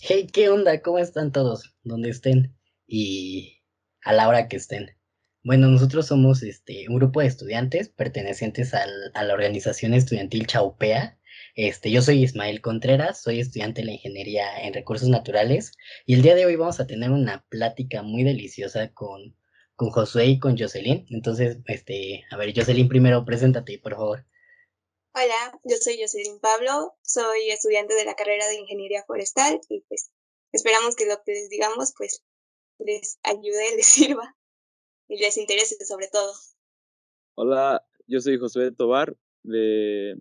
Hey, ¿qué onda? ¿Cómo están todos? Donde estén y a la hora que estén. Bueno, nosotros somos este, un grupo de estudiantes pertenecientes al, a la organización estudiantil Chaupea. Este, yo soy Ismael Contreras, soy estudiante de la Ingeniería en Recursos Naturales y el día de hoy vamos a tener una plática muy deliciosa con, con Josué y con Jocelyn. Entonces, este, a ver, Jocelyn, primero preséntate, por favor. Hola, yo soy Jocelyn Pablo, soy estudiante de la carrera de Ingeniería Forestal y pues esperamos que lo que les digamos pues les ayude, les sirva y les interese sobre todo. Hola, yo soy Josué Tobar de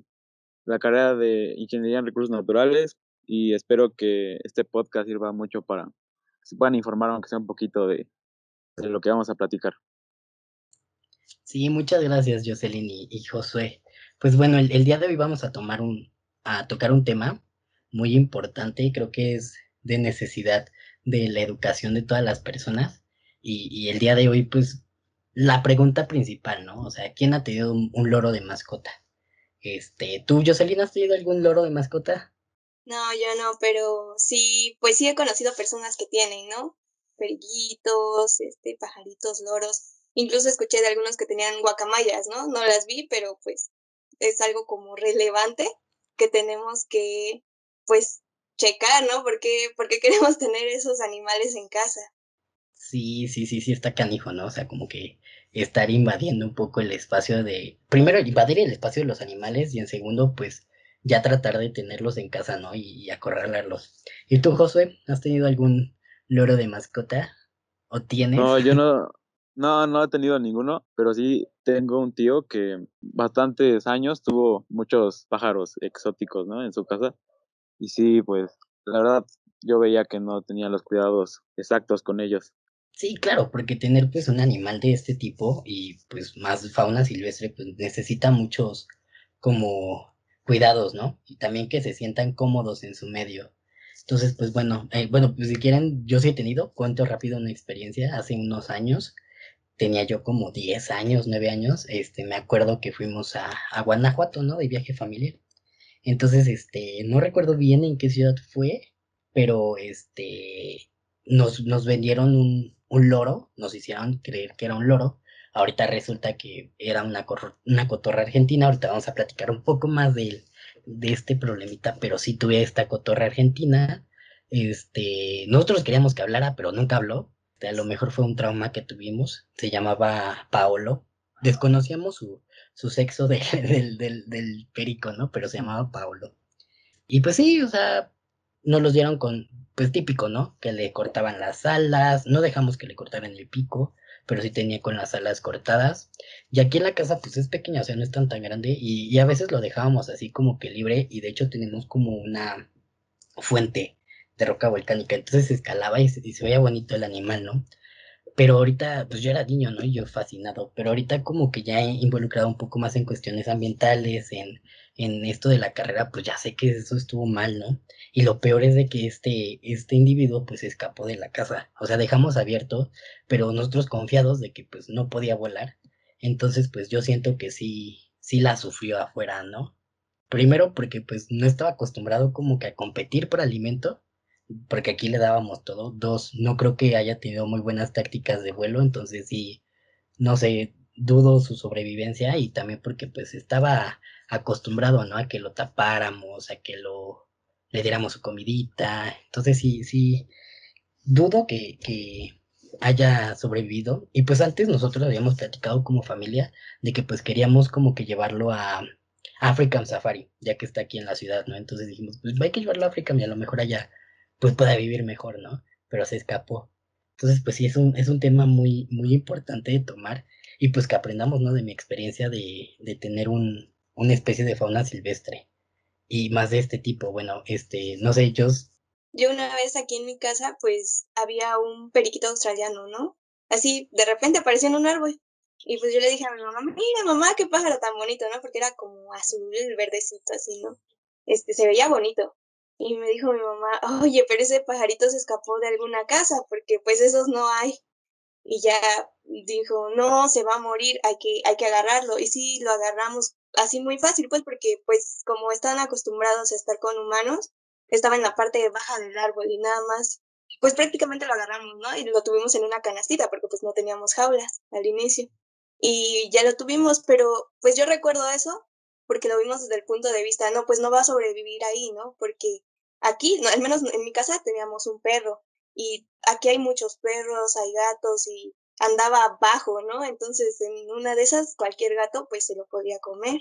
la carrera de Ingeniería en Recursos Naturales y espero que este podcast sirva mucho para que se puedan informar aunque sea un poquito de, de lo que vamos a platicar. Sí, muchas gracias Jocelyn y, y Josué. Pues bueno, el, día de hoy vamos a tomar un, a tocar un tema muy importante y creo que es de necesidad de la educación de todas las personas. Y, el día de hoy, pues, la pregunta principal, ¿no? O sea, ¿quién ha tenido un, loro de mascota? Este, ¿tú, Jocelyn, has tenido algún loro de mascota? No, yo no, pero sí, pues sí he conocido personas que tienen, ¿no? Perillitos, este, pajaritos, loros. Incluso escuché de algunos que tenían guacamayas, ¿no? No las vi, pero pues es algo como relevante que tenemos que, pues, checar, ¿no? Porque, porque queremos tener esos animales en casa. Sí, sí, sí, sí, está canijo, ¿no? O sea, como que estar invadiendo un poco el espacio de, primero, invadir el espacio de los animales y en segundo, pues, ya tratar de tenerlos en casa, ¿no? Y, y acorralarlos. ¿Y tú, Josué, has tenido algún loro de mascota? ¿O tienes? No, yo no, no, no he tenido ninguno, pero sí tengo un tío que bastantes años tuvo muchos pájaros exóticos, ¿no? En su casa. Y sí, pues, la verdad, yo veía que no tenía los cuidados exactos con ellos. Sí, claro, porque tener pues un animal de este tipo y pues más fauna silvestre pues necesita muchos como cuidados, ¿no? Y también que se sientan cómodos en su medio. Entonces, pues bueno, eh, bueno, pues si quieren, yo sí he tenido, cuento rápido una experiencia hace unos años tenía yo como 10 años, 9 años, este, me acuerdo que fuimos a, a, Guanajuato, ¿no? De viaje familiar. Entonces, este, no recuerdo bien en qué ciudad fue, pero este, nos, nos vendieron un, un loro, nos hicieron creer que era un loro. Ahorita resulta que era una, una cotorra argentina. Ahorita vamos a platicar un poco más de, de este problemita, pero sí tuve esta cotorra argentina. Este, nosotros queríamos que hablara, pero nunca habló a lo mejor fue un trauma que tuvimos, se llamaba Paolo, desconocíamos su, su sexo de, del, del, del, perico, ¿no? Pero se llamaba Paolo. Y pues sí, o sea, nos los dieron con, pues típico, ¿no? Que le cortaban las alas, no dejamos que le cortaran el pico, pero sí tenía con las alas cortadas. Y aquí en la casa, pues es pequeña, o sea, no es tan tan grande, y, y a veces lo dejábamos así como que libre, y de hecho tenemos como una fuente de roca volcánica, entonces escalaba y se, veía bonito el animal, ¿no? Pero ahorita, pues yo era niño, ¿no? Y yo fascinado, pero ahorita como que ya involucrado un poco más en cuestiones ambientales, en, en esto de la carrera, pues ya sé que eso estuvo mal, ¿no? Y lo peor es de que este, este individuo pues escapó de la casa, o sea, dejamos abierto, pero nosotros confiados de que pues no podía volar, entonces pues yo siento que sí, sí la sufrió afuera, ¿no? Primero porque pues no estaba acostumbrado como que a competir por alimento, porque aquí le dábamos todo. Dos, no creo que haya tenido muy buenas tácticas de vuelo, entonces sí, no sé, dudo su sobrevivencia y también porque pues estaba acostumbrado, ¿no? A que lo tapáramos, a que lo le diéramos su comidita. Entonces sí, sí, dudo que, que haya sobrevivido. Y pues antes nosotros habíamos platicado como familia de que pues queríamos como que llevarlo a African Safari, ya que está aquí en la ciudad, ¿no? Entonces dijimos, pues hay que llevarlo a África y a lo mejor allá pues pueda vivir mejor, ¿no? Pero se escapó. Entonces, pues sí, es un, es un tema muy, muy importante de tomar y pues que aprendamos, ¿no? De mi experiencia de, de tener un, una especie de fauna silvestre y más de este tipo. Bueno, este, no sé, yo... Yo una vez aquí en mi casa, pues había un periquito australiano, ¿no? Así, de repente apareció en un árbol. Y pues yo le dije a mi mamá, mira mamá, qué pájaro tan bonito, ¿no? Porque era como azul, verdecito, así, ¿no? Este, se veía bonito. Y me dijo mi mamá, oye, pero ese pajarito se escapó de alguna casa, porque pues esos no hay. Y ya dijo, no, se va a morir, hay que, hay que agarrarlo. Y sí, lo agarramos así muy fácil, pues porque pues como están acostumbrados a estar con humanos, estaba en la parte baja del árbol y nada más, pues prácticamente lo agarramos, ¿no? Y lo tuvimos en una canastita porque pues no teníamos jaulas al inicio. Y ya lo tuvimos, pero pues yo recuerdo eso porque lo vimos desde el punto de vista, no, pues no va a sobrevivir ahí, ¿no? Porque aquí, no, al menos en mi casa teníamos un perro y aquí hay muchos perros, hay gatos y andaba abajo, ¿no? Entonces en una de esas cualquier gato pues se lo podía comer.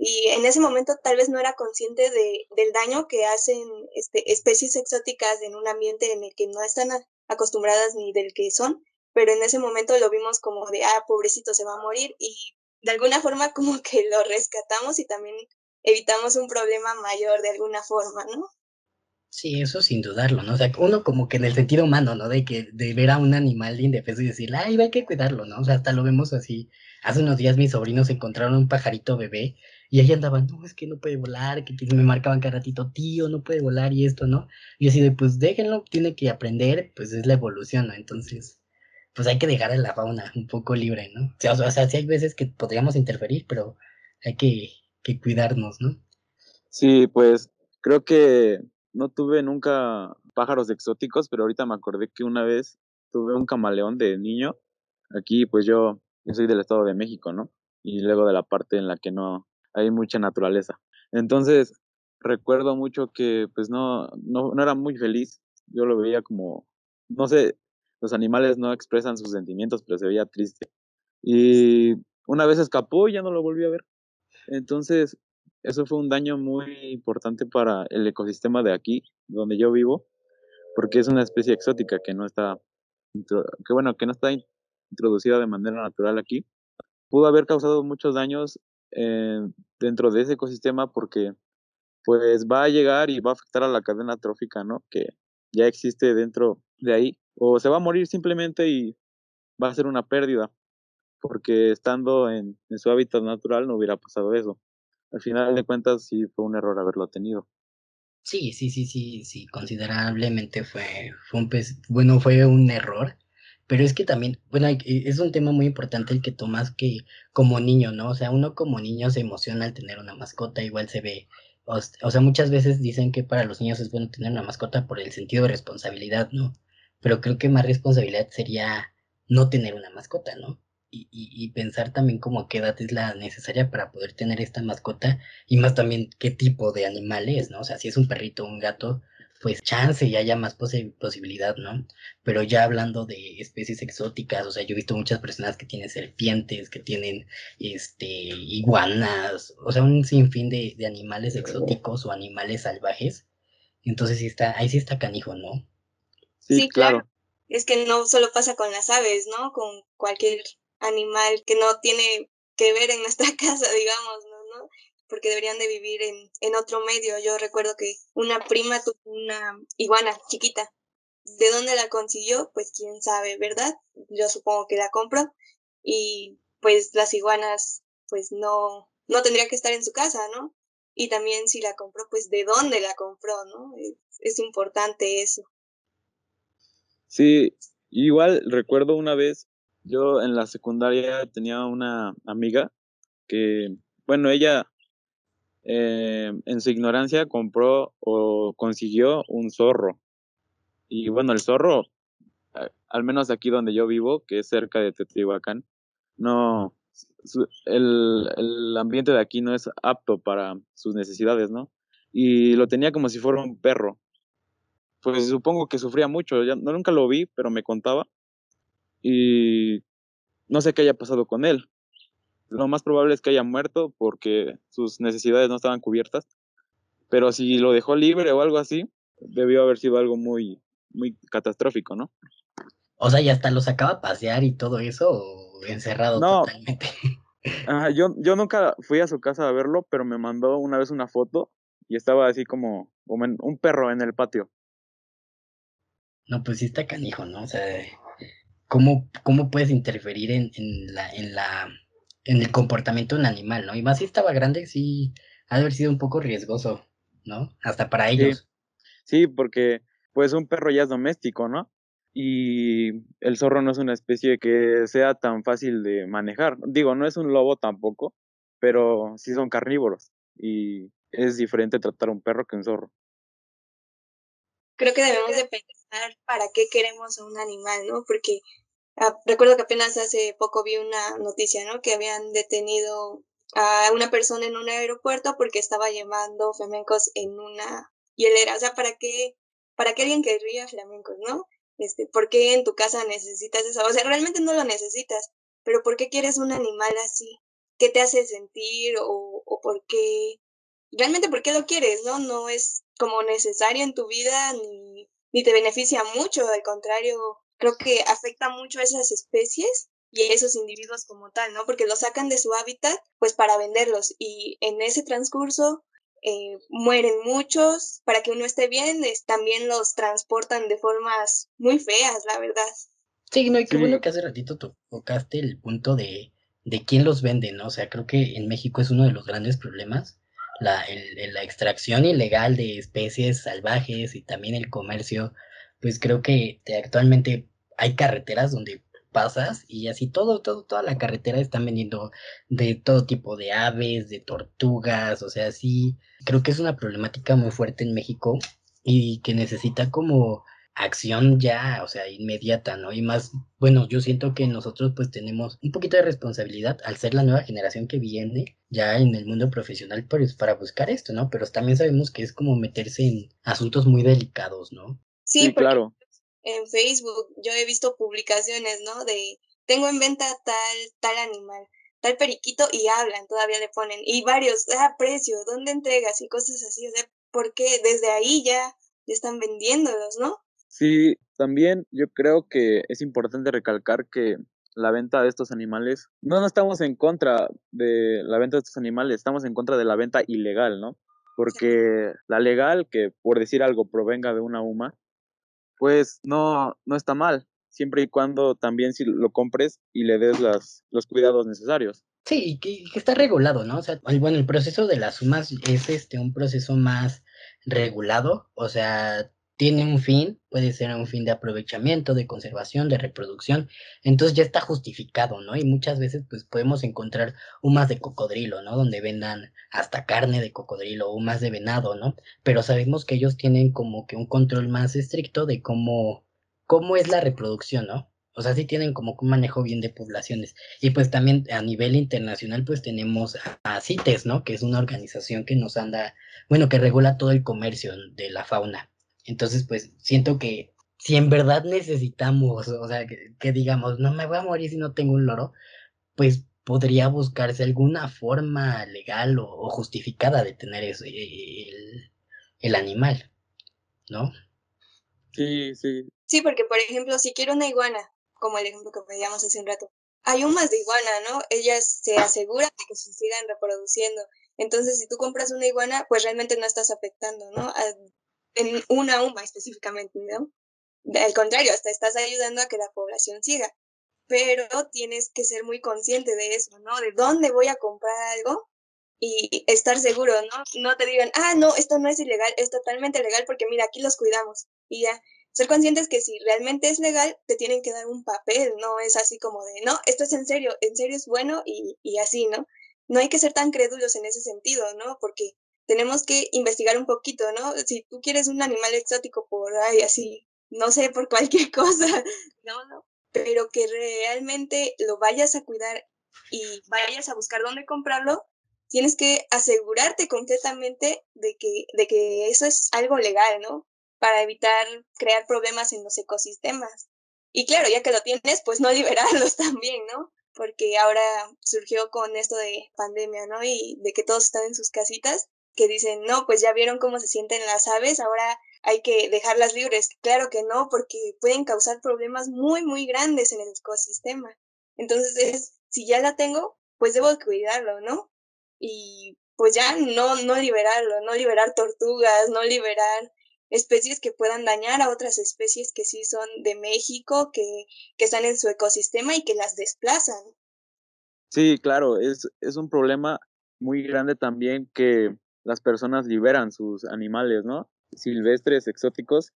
Y en ese momento tal vez no era consciente de, del daño que hacen este, especies exóticas en un ambiente en el que no están acostumbradas ni del que son, pero en ese momento lo vimos como de, ah, pobrecito, se va a morir y de alguna forma como que lo rescatamos y también evitamos un problema mayor de alguna forma, ¿no? Sí, eso sin dudarlo, ¿no? O sea, uno como que en el sentido humano, ¿no? De que de ver a un animal indefenso y decir, ay, hay que cuidarlo, ¿no? O sea, hasta lo vemos así. Hace unos días mis sobrinos encontraron un pajarito bebé y ahí andaban, no, es que no puede volar, que me marcaban cada ratito, tío, no puede volar y esto, ¿no? Y así de, pues déjenlo, tiene que aprender, pues es la evolución, ¿no? Entonces, pues hay que dejar a la fauna un poco libre, ¿no? O sea, o sea sí hay veces que podríamos interferir, pero hay que, que cuidarnos, ¿no? Sí, pues creo que no tuve nunca pájaros exóticos, pero ahorita me acordé que una vez tuve un camaleón de niño. Aquí, pues yo, yo soy del Estado de México, ¿no? Y luego de la parte en la que no hay mucha naturaleza. Entonces, recuerdo mucho que pues no, no, era muy feliz. Yo lo veía como, no sé, los animales no expresan sus sentimientos, pero se veía triste. Y una vez escapó y ya no lo volví a ver. Entonces, eso fue un daño muy importante para el ecosistema de aquí, donde yo vivo, porque es una especie exótica que no está, que bueno, que no está introducida de manera natural aquí. Pudo haber causado muchos daños eh, dentro de ese ecosistema porque pues va a llegar y va a afectar a la cadena trófica, ¿no? Que ya existe dentro de ahí. O se va a morir simplemente y va a ser una pérdida, porque estando en su hábitat natural no hubiera pasado eso al final de cuentas sí fue un error haberlo tenido. Sí, sí, sí, sí, sí, considerablemente fue, fue un, bueno, fue un error, pero es que también, bueno, es un tema muy importante el que tomas que como niño, ¿no? O sea, uno como niño se emociona al tener una mascota, igual se ve, o, o sea, muchas veces dicen que para los niños es bueno tener una mascota por el sentido de responsabilidad, ¿no? Pero creo que más responsabilidad sería no tener una mascota, ¿no? Y, y, pensar también como qué edad es la necesaria para poder tener esta mascota y más también qué tipo de animal es, ¿no? O sea, si es un perrito o un gato, pues chance y haya más posibilidad, ¿no? Pero ya hablando de especies exóticas, o sea, yo he visto muchas personas que tienen serpientes, que tienen este iguanas, o sea, un sinfín de, de animales exóticos o animales salvajes. Entonces sí está, ahí sí está canijo, ¿no? Sí, claro. Es que no solo pasa con las aves, ¿no? Con cualquier animal que no tiene que ver en nuestra casa, digamos, ¿no? Porque deberían de vivir en, en otro medio. Yo recuerdo que una prima tuvo una iguana chiquita. ¿De dónde la consiguió? Pues quién sabe, ¿verdad? Yo supongo que la compró. Y pues las iguanas, pues no, no tendría que estar en su casa, ¿no? Y también si la compró, pues de dónde la compró, ¿no? Es, es importante eso. Sí, igual recuerdo una vez yo en la secundaria tenía una amiga que, bueno, ella eh, en su ignorancia compró o consiguió un zorro. Y bueno, el zorro, al menos aquí donde yo vivo, que es cerca de Teotihuacán, no, el, el ambiente de aquí no es apto para sus necesidades, ¿no? Y lo tenía como si fuera un perro. Pues supongo que sufría mucho, ya, no, nunca lo vi, pero me contaba y no sé qué haya pasado con él. Lo más probable es que haya muerto porque sus necesidades no estaban cubiertas. Pero si lo dejó libre o algo así, debió haber sido algo muy, muy catastrófico, ¿no? O sea, ¿y hasta lo sacaba a pasear y todo eso o encerrado no, totalmente? yo, yo nunca fui a su casa a verlo, pero me mandó una vez una foto y estaba así como, como un perro en el patio. No, pues sí está canijo, ¿no? O sea, cómo, cómo puedes interferir en, en, la, en, la, en el comportamiento de un animal, ¿no? Y más si estaba grande, sí, ha de haber sido un poco riesgoso, ¿no? Hasta para ellos. Sí, porque pues un perro ya es doméstico, ¿no? Y el zorro no es una especie que sea tan fácil de manejar. Digo, no es un lobo tampoco, pero sí son carnívoros. Y es diferente tratar a un perro que un zorro. creo que debemos de pensar para qué queremos a un animal, ¿no? Porque ah, recuerdo que apenas hace poco vi una noticia, ¿no? Que habían detenido a una persona en un aeropuerto porque estaba llevando flamencos en una hielera. O sea, ¿para qué, para qué alguien querría flamencos, no? Este, ¿Por qué en tu casa necesitas eso? O sea, realmente no lo necesitas, pero ¿por qué quieres un animal así? ¿Qué te hace sentir o, o por qué? Realmente, ¿por qué lo quieres, no? No es como necesario en tu vida ni, ni te beneficia mucho, al contrario, creo que afecta mucho a esas especies y a esos individuos como tal, ¿no? Porque los sacan de su hábitat pues para venderlos y en ese transcurso eh, mueren muchos, para que uno esté bien, también los transportan de formas muy feas, la verdad. Sí, no, y qué bueno que hace ratito tocaste el punto de, de quién los vende, ¿no? O sea, creo que en México es uno de los grandes problemas, la, el, la extracción ilegal de especies salvajes y también el comercio, pues creo que actualmente hay carreteras donde pasas y así todo, todo, toda la carretera están vendiendo de todo tipo de aves, de tortugas, o sea, sí, creo que es una problemática muy fuerte en México y que necesita como acción ya, o sea, inmediata, ¿no? Y más, bueno, yo siento que nosotros pues tenemos un poquito de responsabilidad al ser la nueva generación que viene ya en el mundo profesional pues para buscar esto, ¿no? Pero también sabemos que es como meterse en asuntos muy delicados, ¿no? Sí, claro en Facebook yo he visto publicaciones, ¿no? De tengo en venta tal, tal animal, tal periquito y hablan, todavía le ponen, y varios, ah, precio, ¿dónde entregas? Y cosas así, o sea, porque desde ahí ya, están vendiéndolos, ¿no? Sí, también yo creo que es importante recalcar que la venta de estos animales, no, no estamos en contra de la venta de estos animales, estamos en contra de la venta ilegal, ¿no? Porque la legal, que por decir algo provenga de una UMA, pues no, no está mal, siempre y cuando también si lo compres y le des las, los cuidados necesarios. Sí, que, que está regulado, ¿no? O sea, bueno, el proceso de las sumas es este un proceso más regulado, o sea, tiene un fin, puede ser un fin de aprovechamiento, de conservación, de reproducción, entonces ya está justificado, ¿no? Y muchas veces pues podemos encontrar humas de cocodrilo, ¿no? Donde vendan hasta carne de cocodrilo, humas de venado, ¿no? Pero sabemos que ellos tienen como que un control más estricto de cómo, cómo es la reproducción, ¿no? O sea, sí tienen como un manejo bien de poblaciones. Y pues también a nivel internacional, pues tenemos a CITES, ¿no? Que es una organización que nos anda, bueno, que regula todo el comercio de la fauna. Entonces, pues siento que si en verdad necesitamos, o sea, que, digamos, no me voy a morir si no tengo un loro, pues podría buscarse alguna forma legal o, justificada de tener eso, eh, el, el animal, ¿no? Sí, sí. Sí, porque por ejemplo, si quiero una iguana, como el ejemplo que veíamos hace un rato, hay un más de iguana, ¿no? Ellas se aseguran de que se sigan reproduciendo. Entonces, si tú compras una iguana, pues realmente no estás afectando, ¿no? En una UMA específicamente, ¿no? Al contrario, hasta estás ayudando a que la población siga, pero tienes que ser muy consciente de eso, ¿no? De dónde voy a comprar algo y estar seguro, ¿no? No te digan, ah, no, esto no es ilegal, es totalmente legal porque mira, aquí los cuidamos y ya. Ser conscientes que si realmente es legal, te tienen que dar un papel, no es así como de, no, esto es en serio, en serio es bueno y, y así, ¿no? No hay que ser tan crédulos en ese sentido, ¿no? Porque tenemos que investigar un poquito, ¿no? Si tú quieres un animal exótico por ahí, así, no sé, por cualquier cosa, no, no, pero que realmente lo vayas a cuidar y vayas a buscar dónde comprarlo, tienes que asegurarte completamente de que, de que eso es algo legal, ¿no? Para evitar crear problemas en los ecosistemas. Y claro, ya que lo tienes, pues no liberarlos también, ¿no? Porque ahora surgió con esto de pandemia, ¿no? Y de que todos están en sus casitas, que dicen, no, pues ya vieron cómo se sienten las aves, ahora hay que dejarlas libres. Claro que no, porque pueden causar problemas muy, muy grandes en el ecosistema. Entonces, es, si ya la tengo, pues debo cuidarlo, ¿no? Y pues ya no, no liberarlo, no liberar tortugas, no liberar especies que puedan dañar a otras especies que sí son de México, que, que están en su ecosistema y que las desplazan. Sí, claro, es, es un problema muy grande también que las personas liberan sus animales, ¿no? Silvestres, exóticos,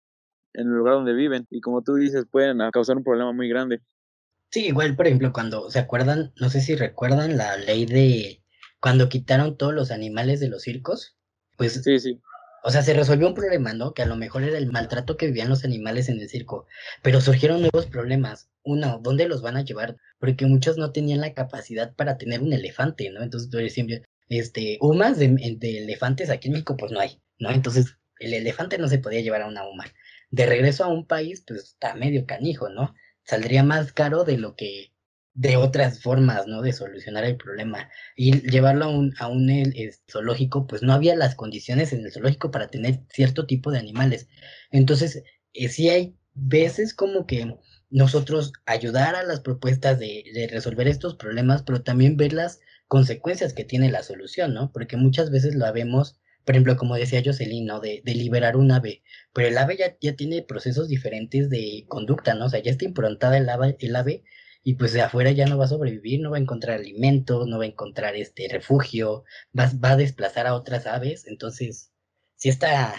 en el lugar donde viven. Y como tú dices, pueden causar un problema muy grande. Sí, igual, por ejemplo, cuando se acuerdan, no sé si recuerdan la ley de cuando quitaron todos los animales de los circos, pues sí, sí. O sea, se resolvió un problema, ¿no? Que a lo mejor era el maltrato que vivían los animales en el circo, pero surgieron nuevos problemas. Uno, ¿dónde los van a llevar? Porque muchos no tenían la capacidad para tener un elefante, ¿no? Entonces, tú siempre, este, humas de, de, elefantes aquí en México, pues no hay, ¿no? Entonces, el elefante no se podía llevar a una huma. De regreso a un país, pues está medio canijo, ¿no? Saldría más caro de lo que de otras formas, ¿no? De solucionar el problema. Y llevarlo a un, a un zoológico, pues no había las condiciones en el zoológico para tener cierto tipo de animales. Entonces, eh, sí hay veces como que nosotros ayudar a las propuestas de, de, resolver estos problemas, pero también ver las consecuencias que tiene la solución, ¿no? Porque muchas veces lo vemos, por ejemplo, como decía Jocelyn, ¿no? De, liberar un ave, pero el ave ya, ya tiene procesos diferentes de conducta, ¿no? O sea, ya está improntada el ave, el ave y pues de afuera ya no va a sobrevivir, no va a encontrar alimento, no va a encontrar este refugio, va, va a desplazar a otras aves, entonces sí está,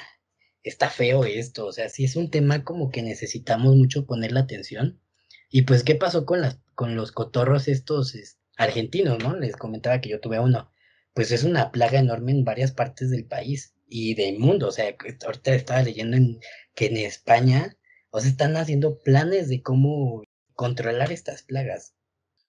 está feo esto, o sea, sí es un tema como que necesitamos mucho ponerle atención. Y pues, ¿qué pasó con las, con los cotorros estos argentinos, no? Les comentaba que yo tuve uno. Pues es una plaga enorme en varias partes del país y del mundo. O sea, ahorita estaba leyendo en, que en España, o sea, están haciendo planes de cómo controlar estas plagas.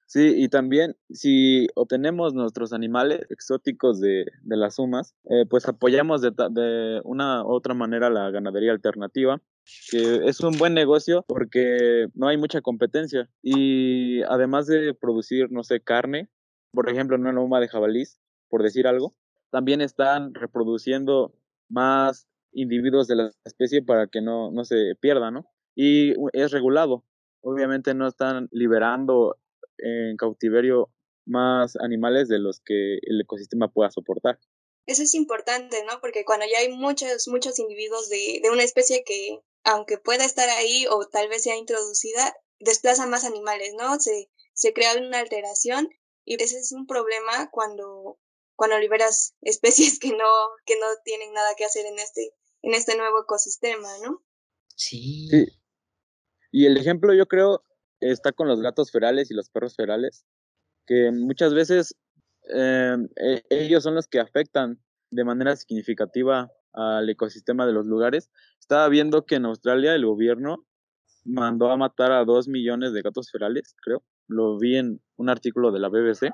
Sí, y también si obtenemos nuestros animales exóticos de, las sumas, eh, pues apoyamos de, de, una u otra manera la ganadería alternativa, que es un buen negocio porque no hay mucha competencia y además de producir, no sé, carne, por ejemplo, una loma de jabalís, por decir algo, también están reproduciendo más individuos de la especie para que no, no se pierda, ¿no? Y es regulado, obviamente no están liberando en cautiverio más animales de los que el ecosistema pueda soportar. Eso es importante, ¿no? Porque cuando ya hay muchos, muchos individuos de, de una especie que, aunque pueda estar ahí o tal vez sea introducida, desplaza más animales, ¿no? Se, se crea una alteración y ese es un problema cuando, cuando liberas especies que no, que no tienen nada que hacer en este, en este nuevo ecosistema, ¿no? Sí. sí. Y el ejemplo yo creo está con los gatos ferales y los perros ferales, que muchas veces eh, ellos son los que afectan de manera significativa al ecosistema de los lugares. Estaba viendo que en Australia el gobierno mandó a matar a dos millones de gatos ferales, creo. Lo vi en un artículo de la BBC.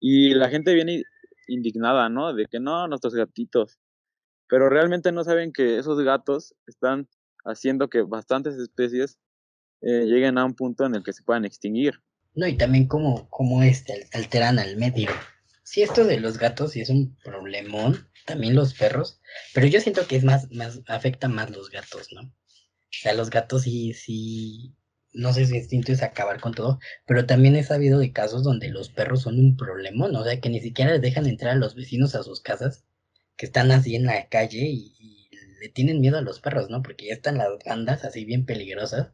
Y la gente viene indignada, ¿no? De que no, nuestros gatitos. Pero realmente no saben que esos gatos están haciendo que bastantes especies eh, lleguen a un punto en el que se puedan extinguir. No, y también como, como este, alteran al medio. Sí, esto de los gatos sí es un problemón, también los perros, pero yo siento que es más, más, afecta más los gatos, ¿no? O sea, los gatos sí, sí, no sé si instinto es acabar con todo, pero también he sabido de casos donde los perros son un problemón, o sea, que ni siquiera les dejan entrar a los vecinos a sus casas, que están así en la calle y le tienen miedo a los perros, ¿no? Porque ya están las bandas así bien peligrosas.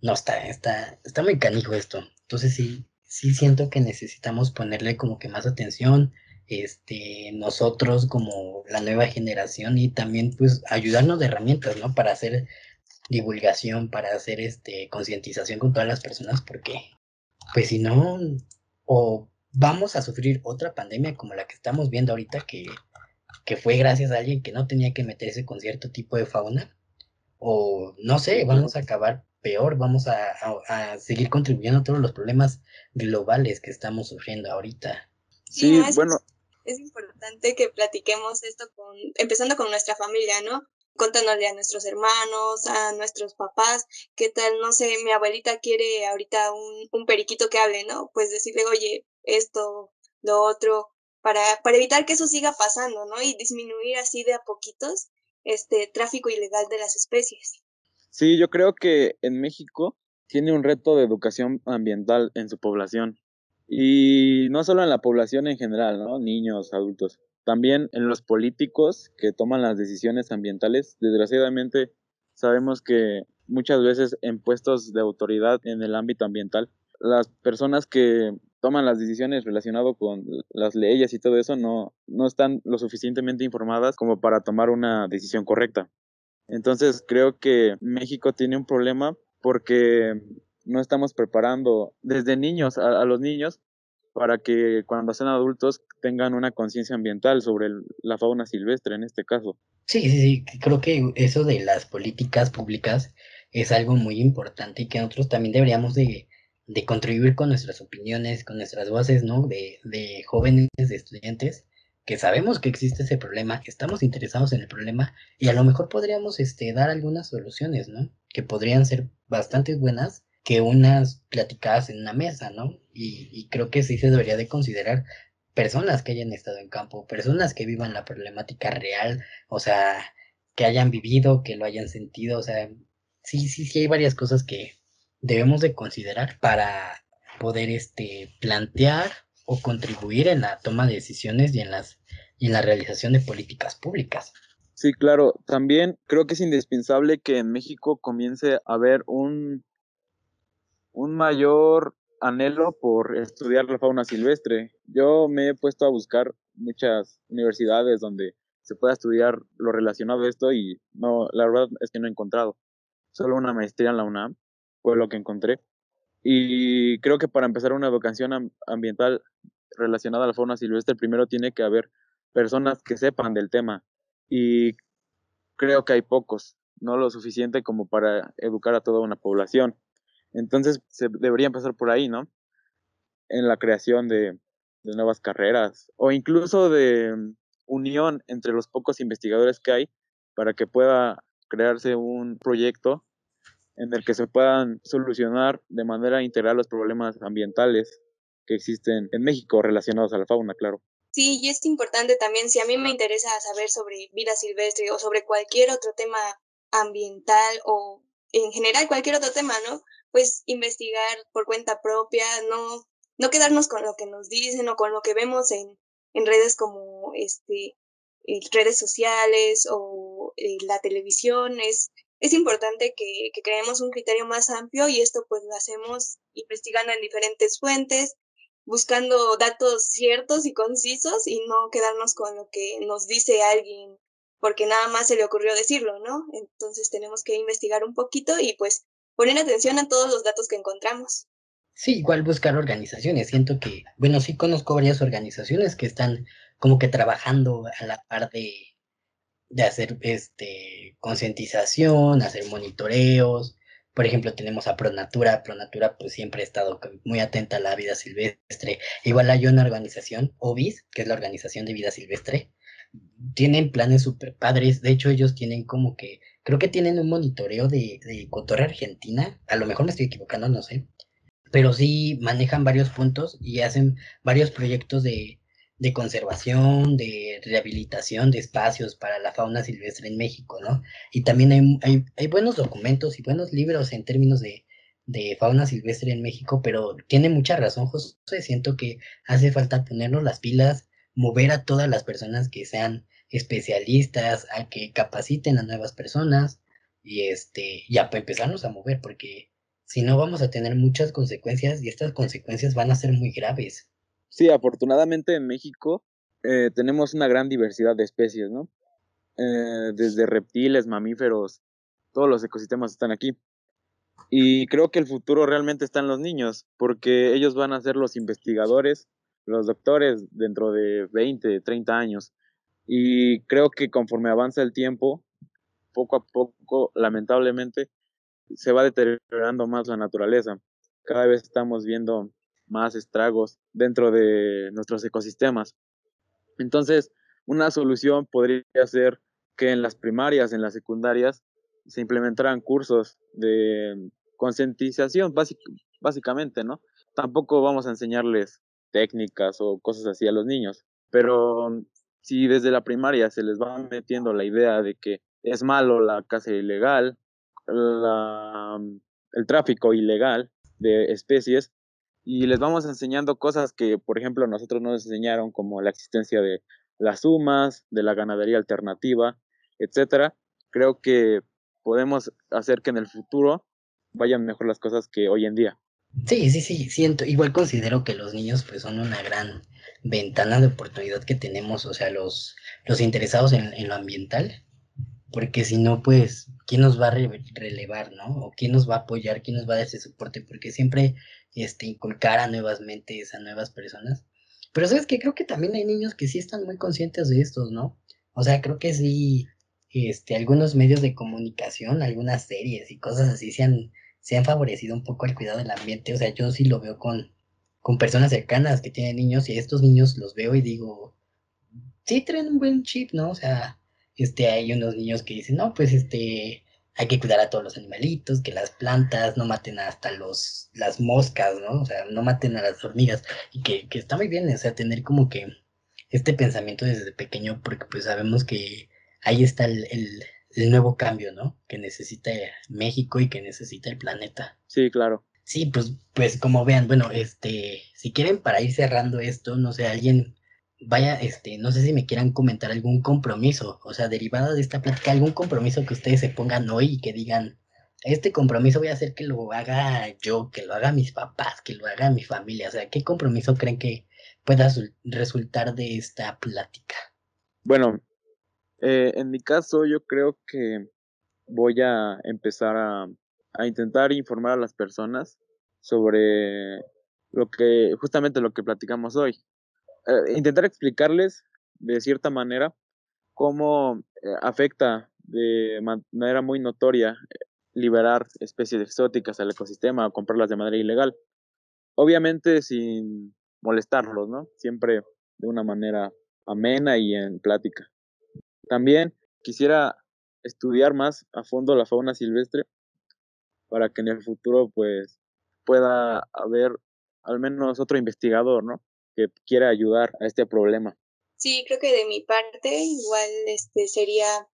No, está, está, está muy canijo esto. Entonces sí, sí siento que necesitamos ponerle como que más atención, este, nosotros como la nueva generación y también pues ayudarnos de herramientas, ¿no? Para hacer divulgación, para hacer este concientización con todas las personas, porque pues si no, o vamos a sufrir otra pandemia como la que estamos viendo ahorita, que que fue gracias a alguien que no tenía que meterse con cierto tipo de fauna, o no sé, vamos a acabar peor, vamos a, a, seguir contribuyendo a todos los problemas globales que estamos sufriendo ahorita. Sí, bueno. Es, importante que platiquemos esto con, empezando con nuestra familia, ¿no? Contándole a nuestros hermanos, a nuestros papás, qué tal, no sé, mi abuelita quiere ahorita un, un periquito que hable, ¿no? Pues decirle, oye, esto, lo otro, para, para evitar que eso siga pasando, ¿no? Y disminuir así de a poquitos este tráfico ilegal de las especies. Sí, yo creo que en México tiene un reto de educación ambiental en su población. Y no solo en la población en general, ¿no? Niños, adultos. También en los políticos que toman las decisiones ambientales. Desgraciadamente, sabemos que muchas veces en puestos de autoridad en el ámbito ambiental, las personas que toman las decisiones relacionadas con las leyes y todo eso no, no están lo suficientemente informadas como para tomar una decisión correcta. Entonces creo que México tiene un problema porque no estamos preparando desde niños a, los niños para que cuando sean adultos tengan una conciencia ambiental sobre la fauna silvestre en este caso. Sí, sí, sí, creo que eso de las políticas públicas es algo muy importante y que nosotros también deberíamos de, de contribuir con nuestras opiniones, con nuestras voces, ¿no? De, de jóvenes, de estudiantes, que sabemos que existe ese problema, estamos interesados en el problema y a lo mejor podríamos este, dar algunas soluciones, ¿no? Que podrían ser bastante buenas que unas platicadas en una mesa, ¿no? Y, y, creo que sí se debería de considerar personas que hayan estado en campo, personas que vivan la problemática real, o sea, que hayan vivido, que lo hayan sentido, o sea, sí, sí, sí hay varias cosas que debemos de considerar para poder este plantear o contribuir en la toma de decisiones y en las y en la realización de políticas públicas. Sí, claro. También creo que es indispensable que en México comience a haber un, un mayor anhelo por estudiar la fauna silvestre. Yo me he puesto a buscar muchas universidades donde se pueda estudiar lo relacionado a esto y no, la verdad es que no he encontrado. Solo una maestría en la UNAM fue lo que encontré. Y creo que para empezar una educación ambiental relacionada a la fauna silvestre, primero tiene que haber personas que sepan del tema. Y creo que hay pocos, no lo suficiente como para educar a toda una población. Entonces se debería empezar por ahí, ¿no? En la creación de, de nuevas carreras o incluso de unión entre los pocos investigadores que hay para que pueda crearse un proyecto en el que se puedan solucionar de manera integral los problemas ambientales que existen en México relacionados a la fauna, claro. Sí, y es importante también, si a mí me interesa saber sobre vida silvestre o sobre cualquier otro tema ambiental o en general cualquier otro tema, ¿no? Pues investigar por cuenta propia, no, no quedarnos con lo que nos dicen o con lo que vemos en, en redes como este, eh, redes sociales o eh, la televisión, es es importante que, creemos un criterio más amplio y esto pues lo hacemos investigando en diferentes fuentes, buscando datos ciertos y concisos y no quedarnos con lo que nos dice alguien porque nada más se le ocurrió decirlo, ¿no? Entonces tenemos que investigar un poquito y pues poner atención a todos los datos que encontramos. Sí, igual buscar organizaciones. Siento que, bueno, sí conozco varias organizaciones que están como que trabajando a la par de, de hacer este, concientización, hacer monitoreos. Por ejemplo, tenemos a Pronatura. Pronatura pues siempre ha estado muy atenta a la vida silvestre. Igual hay una organización, OBIS, que es la Organización de Vida Silvestre. Tienen planes súper padres. De hecho, ellos tienen como que, creo que tienen un monitoreo de, de Cotorre Argentina. A lo mejor me estoy equivocando, no sé. Pero sí manejan varios puntos y hacen varios proyectos de, de conservación, de rehabilitación de espacios para la fauna silvestre en México, ¿no? Y también hay, hay, buenos documentos y buenos libros en términos de, de, fauna silvestre en México, pero tiene mucha razón, José. Siento que hace falta ponernos las pilas, mover a todas las personas que sean especialistas, a que capaciten a nuevas personas y este, ya a empezarnos a mover, porque si no vamos a tener muchas consecuencias y estas consecuencias van a ser muy graves. Sí, afortunadamente en México eh, tenemos una gran diversidad de especies, ¿no? Eh, desde reptiles, mamíferos, todos los ecosistemas están aquí. Y creo que el futuro realmente está en los niños, porque ellos van a ser los investigadores, los doctores dentro de 20, 30 años. Y creo que conforme avanza el tiempo, poco a poco, lamentablemente, se va deteriorando más la naturaleza. Cada vez estamos viendo más estragos dentro de nuestros ecosistemas. Entonces, una solución podría ser que en las primarias, en las secundarias, se implementaran cursos de concientización, básicamente, ¿no? Tampoco vamos a enseñarles técnicas o cosas así a los niños, pero si desde la primaria se les va metiendo la idea de que es malo la caza ilegal, el tráfico ilegal de especies, y les vamos enseñando cosas que, por ejemplo, nosotros nos enseñaron, como la existencia de las sumas, de la ganadería alternativa, etcétera. Creo que podemos hacer que en el futuro vayan mejor las cosas que hoy en día. Sí, sí, sí, siento. Igual considero que los niños pues son una gran ventana de oportunidad que tenemos, o sea, los, los interesados en, en lo ambiental porque si no, pues, ¿quién nos va a relevar, no? O quién nos va a apoyar, quién nos va a dar ese soporte, porque siempre este, inculcar a nuevas mentes, a nuevas personas. Pero sabes que creo que también hay niños que sí están muy conscientes de estos, ¿no? O sea, creo que sí, este, algunos medios de comunicación, algunas series y cosas así se han, se han favorecido un poco el cuidado del ambiente. O sea, yo sí lo veo con, con personas cercanas que tienen niños y estos niños los veo y digo, sí traen un buen chip, ¿no? O sea, este, hay unos niños que dicen, no, pues este, hay que cuidar a todos los animalitos, que las plantas no maten hasta los, las moscas, ¿no? O sea, no maten a las hormigas. Y que, que está muy bien, o sea, tener como que este pensamiento desde pequeño, porque pues sabemos que ahí está el, el, nuevo cambio, ¿no? Que necesita México y que necesita el planeta. Sí, claro. Sí, pues, pues como vean, bueno, este, si quieren para ir cerrando esto, no sé, alguien vaya, este, no sé si me quieran comentar algún compromiso, o sea, derivado de esta plática, algún compromiso que ustedes se pongan hoy y que digan, este compromiso voy a hacer que lo haga yo, que lo haga mis papás, que lo haga mi familia, o sea, ¿qué compromiso creen que pueda resultar de esta plática? Bueno, eh, en mi caso yo creo que voy a empezar a, a intentar informar a las personas sobre lo que, justamente lo que platicamos hoy, eh, intentar explicarles de cierta manera cómo eh, afecta de manera muy notoria eh, liberar especies exóticas al ecosistema o comprarlas de manera ilegal. Obviamente sin molestarlos, ¿no? Siempre de una manera amena y en plática. También quisiera estudiar más a fondo la fauna silvestre para que en el futuro pues pueda haber al menos otro investigador, ¿no? Que quiera ayudar a este problema. Sí, creo que de mi parte igual este sería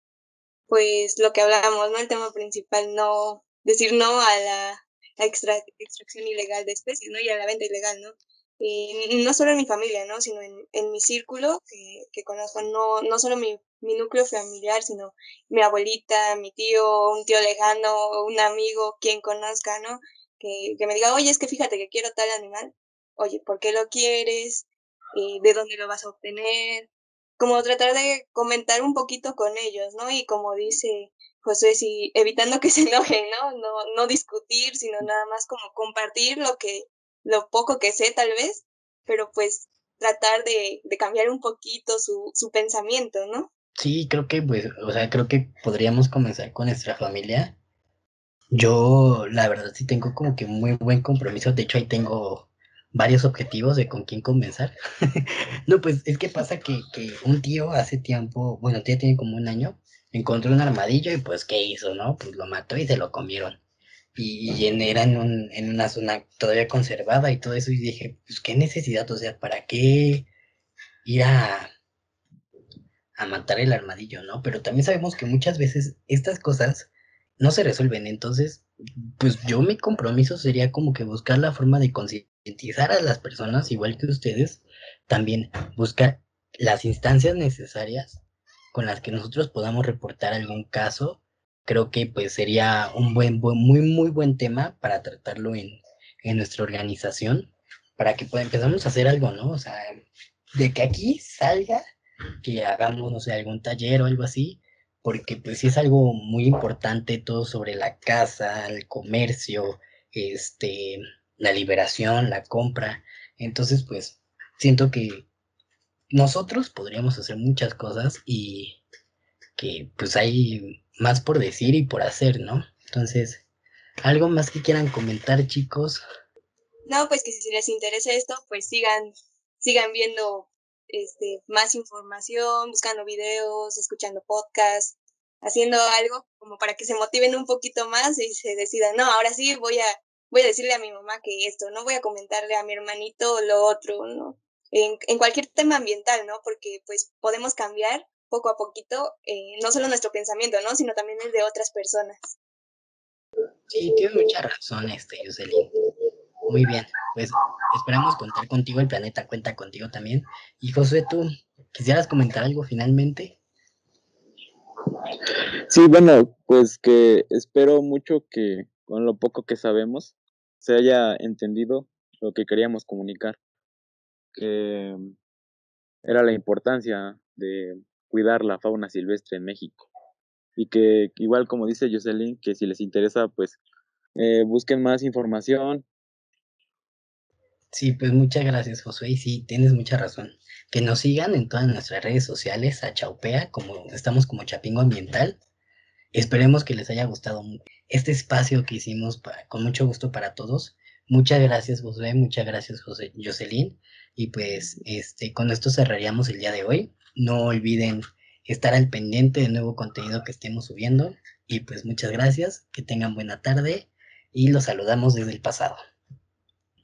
pues lo que hablábamos, ¿no? El tema principal, no decir no a la, extracción ilegal de especies, ¿no? Y a la venta ilegal, ¿no? Y no solo en mi familia, ¿no? Sino en, en mi círculo que, que, conozco, no, no solo mi, mi núcleo familiar, sino mi abuelita, mi tío, un tío lejano, un amigo, quien conozca, ¿no? Que, que me diga, oye, es que fíjate que quiero tal animal, oye, ¿por qué lo quieres? Eh, ¿De dónde lo vas a obtener? Como tratar de comentar un poquito con ellos, ¿no? Y como dice José, evitando que se enojen, ¿no? ¿no? No discutir, sino nada más como compartir lo que, lo poco que sé tal vez, pero pues tratar de, de cambiar un poquito su, su pensamiento, ¿no? Sí, creo que pues, o sea, creo que podríamos comenzar con nuestra familia. Yo, la verdad, sí tengo como que muy buen compromiso. De hecho, ahí tengo varios objetivos de con quién comenzar. no, pues es que pasa que, que, un tío hace tiempo, bueno, ya tiene como un año, encontró un armadillo y pues, ¿qué hizo, no? Pues lo mató y se lo comieron. Y, y en, era en, un, en una zona todavía conservada y todo eso, y dije, pues, ¿qué necesidad? O sea, ¿para qué ir a, a matar el armadillo, no? Pero también sabemos que muchas veces estas cosas no se resuelven, entonces, pues yo mi compromiso sería como que buscar la forma de conseguir a las personas, igual que ustedes, también buscar las instancias necesarias con las que nosotros podamos reportar algún caso, creo que pues sería un buen, buen muy, muy buen tema para tratarlo en, en nuestra organización, para que pues, empezamos a hacer algo, ¿no? O sea, de que aquí salga, que hagamos, no sé, algún taller o algo así, porque pues es algo muy importante todo sobre la casa, el comercio, este, la liberación, la compra. Entonces, pues, siento que nosotros podríamos hacer muchas cosas y que pues hay más por decir y por hacer, ¿no? Entonces, ¿algo más que quieran comentar, chicos? No, pues que si les interesa esto, pues sigan, sigan viendo este, más información, buscando videos, escuchando podcasts, haciendo algo como para que se motiven un poquito más y se decidan, no, ahora sí voy a voy a decirle a mi mamá que esto, no voy a comentarle a mi hermanito lo otro, ¿no? En, en cualquier tema ambiental, ¿no? Porque pues podemos cambiar poco a poquito, eh, no solo nuestro pensamiento, ¿no? Sino también el de otras personas. Sí, tienes mucha razón, este, Jocelyn. Muy bien, pues esperamos contar contigo, el planeta cuenta contigo también. Y Josué, ¿tú quisieras comentar algo finalmente? Sí, bueno, pues que espero mucho que con lo poco que sabemos se haya entendido lo que queríamos comunicar, que era la importancia de cuidar la fauna silvestre en México y que igual como dice Jocelyn, que si les interesa, pues eh, busquen más información. Sí, pues muchas gracias, Josué. Y sí, tienes mucha razón. Que nos sigan en todas nuestras redes sociales, a Chaupea, como estamos como Chapingo Ambiental. Esperemos que les haya gustado este espacio que hicimos con mucho gusto para todos. Muchas gracias, Josué. Muchas gracias, José, Jocelyn. Y pues este, con esto cerraríamos el día de hoy. No olviden estar al pendiente del nuevo contenido que estemos subiendo. Y pues muchas gracias. Que tengan buena tarde y los saludamos desde el pasado.